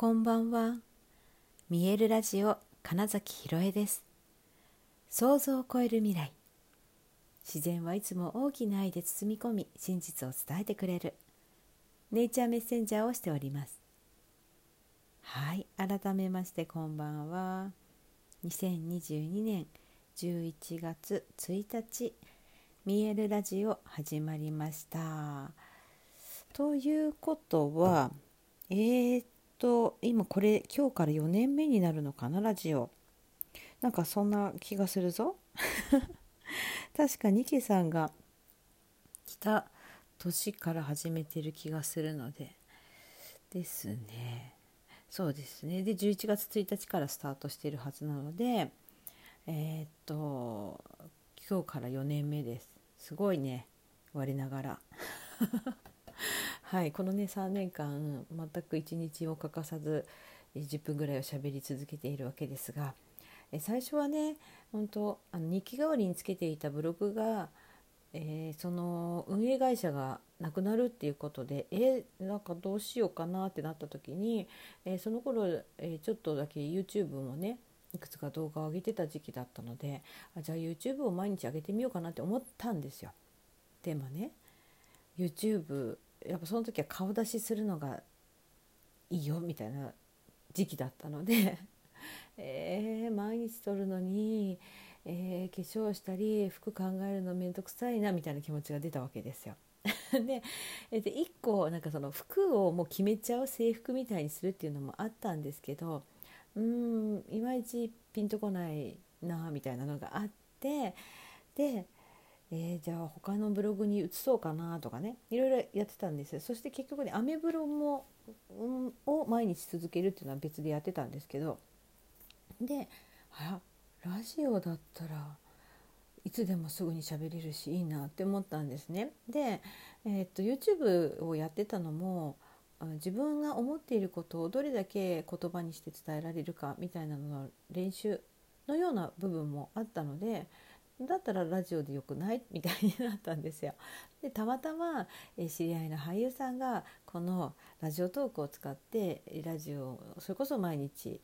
こんばんは。見えるラジオ金崎ひろえです。想像を超える未来。自然はいつも大きな愛で包み込み、真実を伝えてくれる。ネイチャーメッセンジャーをしております。はい、改めましてこんばんは。2022年11月1日、見えるラジオ始まりました。ということは、えー、と今これ今日から4年目になるのかなラジオ。なんかそんな気がするぞ。確かニケさんが来た年から始めてる気がするので。ですね。そうですね。で11月1日からスタートしているはずなのでえー、っと今日から4年目です。すごいね。我ながら。はいこのね3年間全く一日を欠かさず10分ぐらいを喋り続けているわけですが最初はね本当あの日記代わりにつけていたブログが、えー、その運営会社がなくなるっていうことでえー、なんかどうしようかなってなった時に、えー、その頃、えちょっとだけ YouTube もねいくつか動画を上げてた時期だったのであじゃあ YouTube を毎日上げてみようかなって思ったんですよ。でもね YouTube やっぱその時は顔出しするのがいいよみたいな時期だったので えー、毎日撮るのに、えー、化粧したり服考えるの面倒くさいなみたいな気持ちが出たわけですよ。でで1個なんかその服をもう決めちゃう制服みたいにするっていうのもあったんですけどうんいまいちピンとこないなみたいなのがあってでえー、じゃあ他のブログに移そうかなとかね。いろいろやってたんですそして結局ねアメブロも、うん、を毎日続けるっていうのは別でやってたんですけど。であらラジオだったらいつでもすぐに喋れるしいいなって思ったんですね。で、えー、っと YouTube をやってたのも自分が思っていることをどれだけ言葉にして伝えられるかみたいなのの練習のような部分もあったのでだったらラジオでよくない？みたいになったんですよ。でたまたま、え知り合いの俳優さんがこのラジオトークを使ってラジオをそれこそ毎日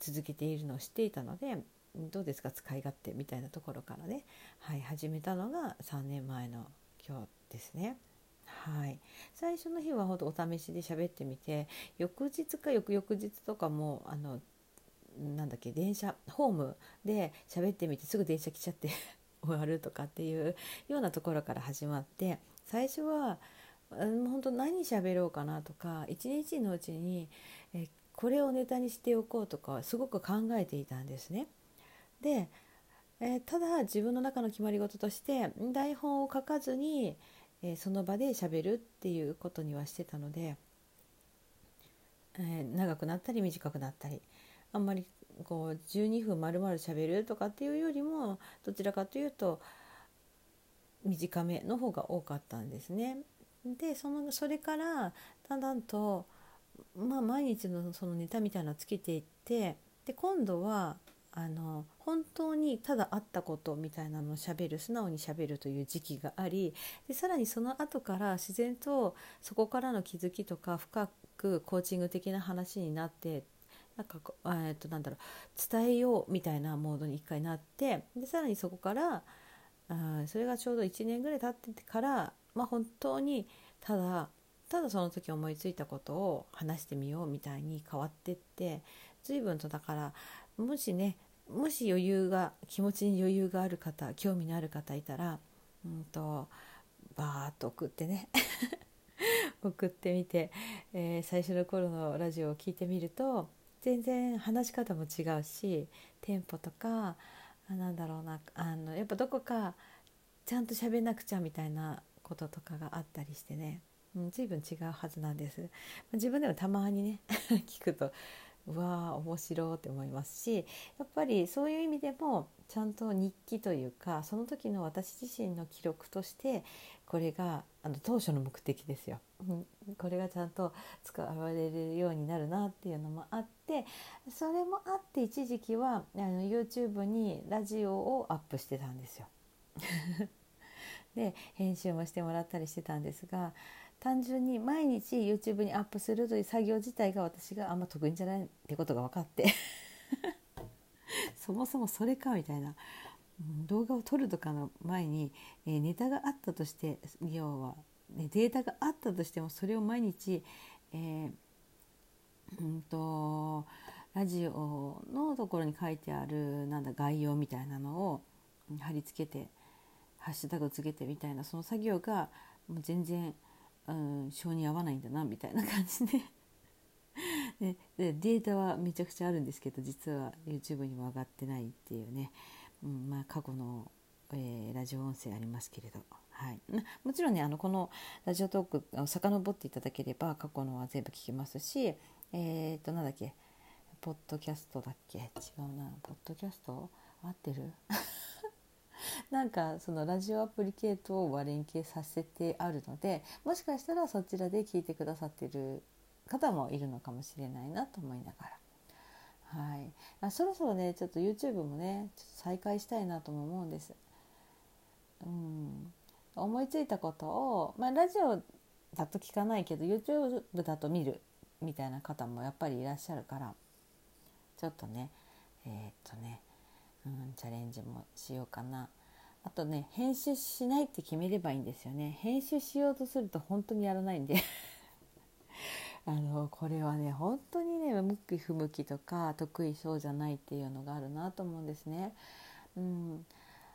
続けているのを知っていたのでどうですか？使い勝手みたいなところからね、はい、始めたのが3年前の今日ですね。はい、最初の日はほんとお試しで喋ってみて翌日か翌々日とかもあのなんだっけ電車ホームで喋ってみてすぐ電車来ちゃって 終わるとかっていうようなところから始まって最初は本当何喋ろうかなとか一日のうちにえこれをネタにしておこうとかすごく考えていたんですね。で、えただ自分の中の決まり事として台本を書かずに、えその場で喋るっていうことにはしてたので、え長くなったり短くなったりあんまりこう12分丸々しゃべるとかっていうよりもどちらかというと短めの方が多かったんですね。でそのそれからだんだんと、まあ、毎日のそのネタみたいなのつけていってで今度はあの本当にただあったことみたいなのをしゃべる素直にしゃべるという時期がありでさらにその後から自然とそこからの気づきとか深くコーチング的な話になってなんかこうえっとなんだろう伝えようみたいなモードに一回なってでさらにそこからあそれがちょうど1年ぐらい経っててから、まあ、本当にただただその時思いついたことを話してみようみたいに変わってって随分とだからもしねもし余裕が気持ちに余裕がある方興味のある方いたら、うんと、バーッと送ってね 送ってみて、えー、最初の頃のラジオを聞いてみると全然話し方も違うしテンポとかなんだろうなあのやっぱどこかちゃんと喋んなくちゃみたいなこととかがあったりしてね、うん、随分違うはずなんです。自分でもたまにね 聞くとうわー面白いって思いますしやっぱりそういう意味でもちゃんと日記というかその時の私自身の記録としてこれがあの当初の目的ですよ。これがちゃんと使われるようになるなっていうのもあってそれもあって一時期はあの YouTube にラジオをアップしてたんですよ。で編集もしてもらったりしてたんですが単純に毎日 YouTube にアップするという作業自体が私があんま得意じゃないってことが分かって そもそもそれかみたいな、動画を撮るとかの前に、え、ネタがあったとして要は、ね、データがあったとしてもそれを毎日、えー、うんとラジオのところに書いてあるなんだ概要みたいなのを貼り付けてハッシュタグつけてみたいなその作業がもう全然、うん、性に合わないんだなみたいな感じで。ででデータはめちゃくちゃあるんですけど実は YouTube にも上がってないっていうね、うんまあ、過去の、えー、ラジオ音声ありますけれど、はい、もちろんねあのこのラジオトークを遡っていただければ過去のは全部聞きますしえっ、となんだっけ？ポッドキャストだっけ？違うな。ポッドキャスト？合ってる？なんかそのラジオアプリ系統は連携させてあるのでもしかしたらそちらで聞いてくださってる方もいるのかもしれないなと思いながら、はい、あそろそろねちょっと YouTube もねちょっと再開したいなとも思うんです。うん、思いついたことを、まあ、ラジオだと聞かないけど YouTube だと見る。みたいな方もやっぱりいらっしゃるからちょっとねえー、っとねうん、チャレンジもしようかな。あとね編集しないって決めればいいんですよね。編集しようとすると本当にやらないんで。あのこれはね本当にね向き不向きとか得意そうじゃないっていうのがあるなと思うんですね。うん、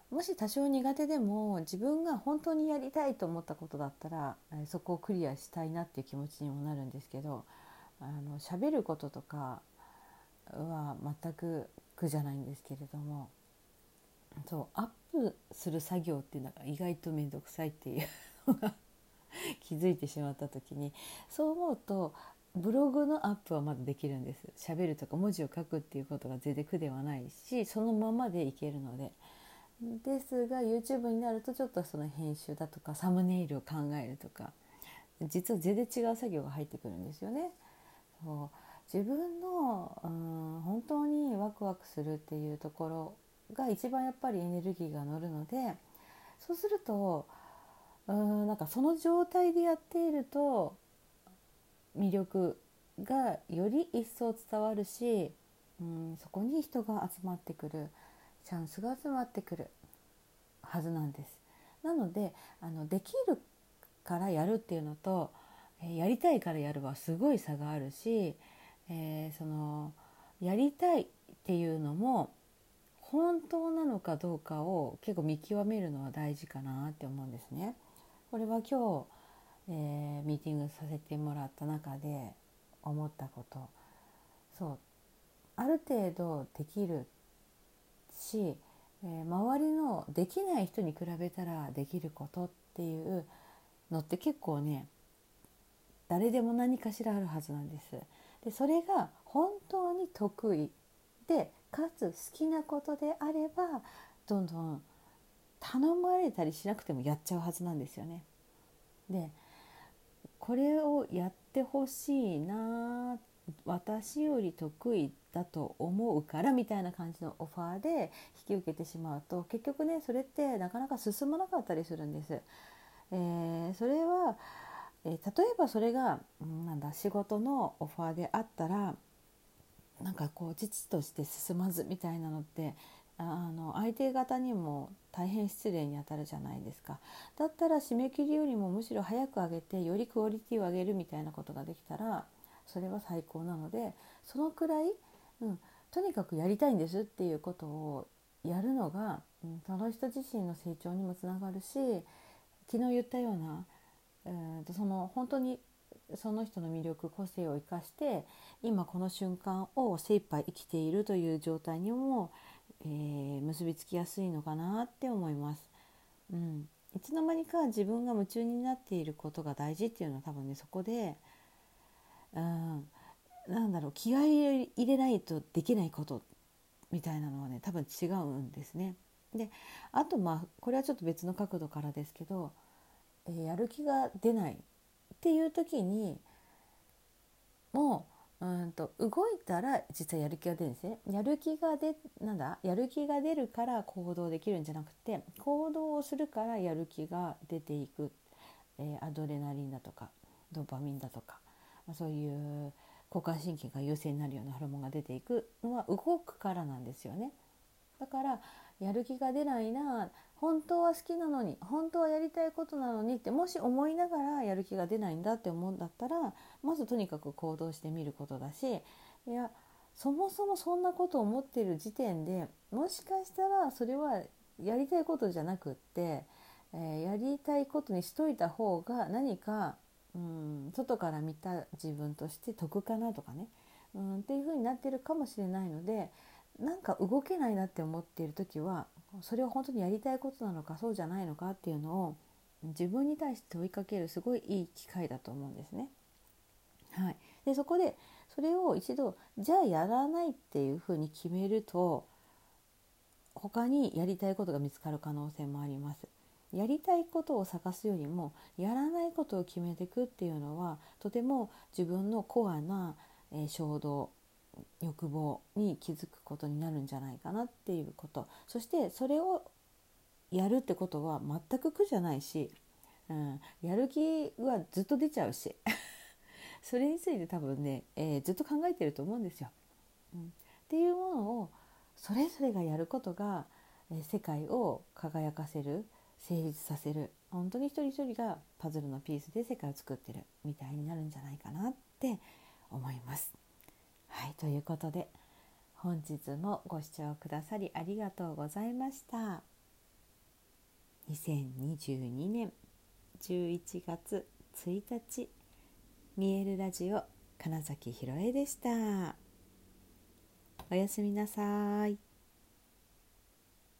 もし多少苦手でも自分が本当にやりたいと思ったことだったらそこをクリアしたいなっていう気持ちにもなるんですけどあの喋ることとかは全く苦じゃないんですけれどもそうアップする作業っていうのが意外と面倒くさいっていうのが 気づいてしまった時にそう思うとブログのアップはまだできるんです喋るとか文字を書くっていうことが全然苦ではないしそのままでいけるのでですが YouTube になるとちょっとその編集だとかサムネイルを考えるとか実は全然違う作業が入ってくるんですよね。そう自分の、うん、本当にワクワクするっていうところが一番やっぱりエネルギーが乗るのでそうするとうんなんかその状態でやっていると魅力がより一層伝わるし、うん、そこに人が集まってくるチャンスが集まってくるはずなんです。なのであのできるからやるっていうのと、えやりたいからやるはすごい差があるしえー、そのやりたいっていうのも本当なのかどうかを結構見極めるのは大事かなって思うんですね。これは今日、えー、ミーティングさせてもらった中で思ったことそうある程度できるし、えー、周りのできない人に比べたらできることっていうのって結構ね誰でも何かしらあるはずなんです。でそれが本当に得意でかつ好きなことであればどんどん頼まれたりしなくてもやっちゃうはずなんですよね。でこれをやってほしいな私より得意だと思うからみたいな感じのオファーで引き受けてしまうと結局ねそれってなかなか進まなかったりするんです。えー、それはえー、例えばそれが、なんだ仕事のオファーであったらなんかこう父として進まずみたいなのってあの相手方にも大変失礼にあたるじゃないですか。だったら締め切りよりもむしろ早く上げてよりクオリティを上げるみたいなことができたらそれは最高なのでそのくらい、うん、とにかくやりたいんですっていうことをやるのが、うん、その人自身の成長にもつながるし昨日言ったようなえー、とその本当にその人の魅力個性を生かして今この瞬間を精一杯生きているという状態にも、えー、結びつきやすいのかなって思います。うん、いつの間にか自分が夢中になっていることが大事っていうのは多分ねそこで、うん、なんだろう気合い入れないとできないことみたいなのはね多分違うんですね。であとまあこれはちょっと別の角度からですけどえやる気が出ないっていう時にもううんと動いたら実はやる気が出るんですね。やる気が出なんだ？やる気が出るから行動できるんじゃなくて行動をするからやる気が出ていくえー、アドレナリンだとかドーパミンだとか、まあ、そういう交感神経が優勢になるようなホルモンが出ていくのは動くからなんですよね。だからやる気が出ないな本当は好きなのに本当はやりたいことなのにってもし思いながらやる気が出ないんだって思うんだったらまずとにかく行動してみることだしいやそもそもそんなことを思ってる時点でもしかしたらそれはやりたいことじゃなくって、えー、やりたいことにしといた方が何かうん外から見た自分として得かなとかねうんっていう風になってるかもしれないのでなんか動けないなって思っている時はそれは本当にやりたいことなのかそうじゃないのかっていうのを自分に対して問いかけるすごいいい機会だと思うんですね。はい、でそこでそれを一度じゃあやらないっていうふうに決めると他にやりたいことが見つかる可能性もあります。やりたいことを探すよりもやらないことを決めていくっていうのはとても自分のコアな、衝動欲望に気づくことになるんじゃないかなっていうことそしてそれをやるってことは全く苦じゃないし、うん、やる気はずっと出ちゃうし それについて多分ね、えー、ずっと考えてると思うんですよ。うん、っていうものをそれぞれがやることが、えー、世界を輝かせる成立させる本当に一人一人がパズルのピースで世界を作ってるみたいになるんじゃないかな。ということで本日もご視聴くださりありがとうございました。2022年11月1日見えるラジオ金崎ひろえでした。おやすみなさい。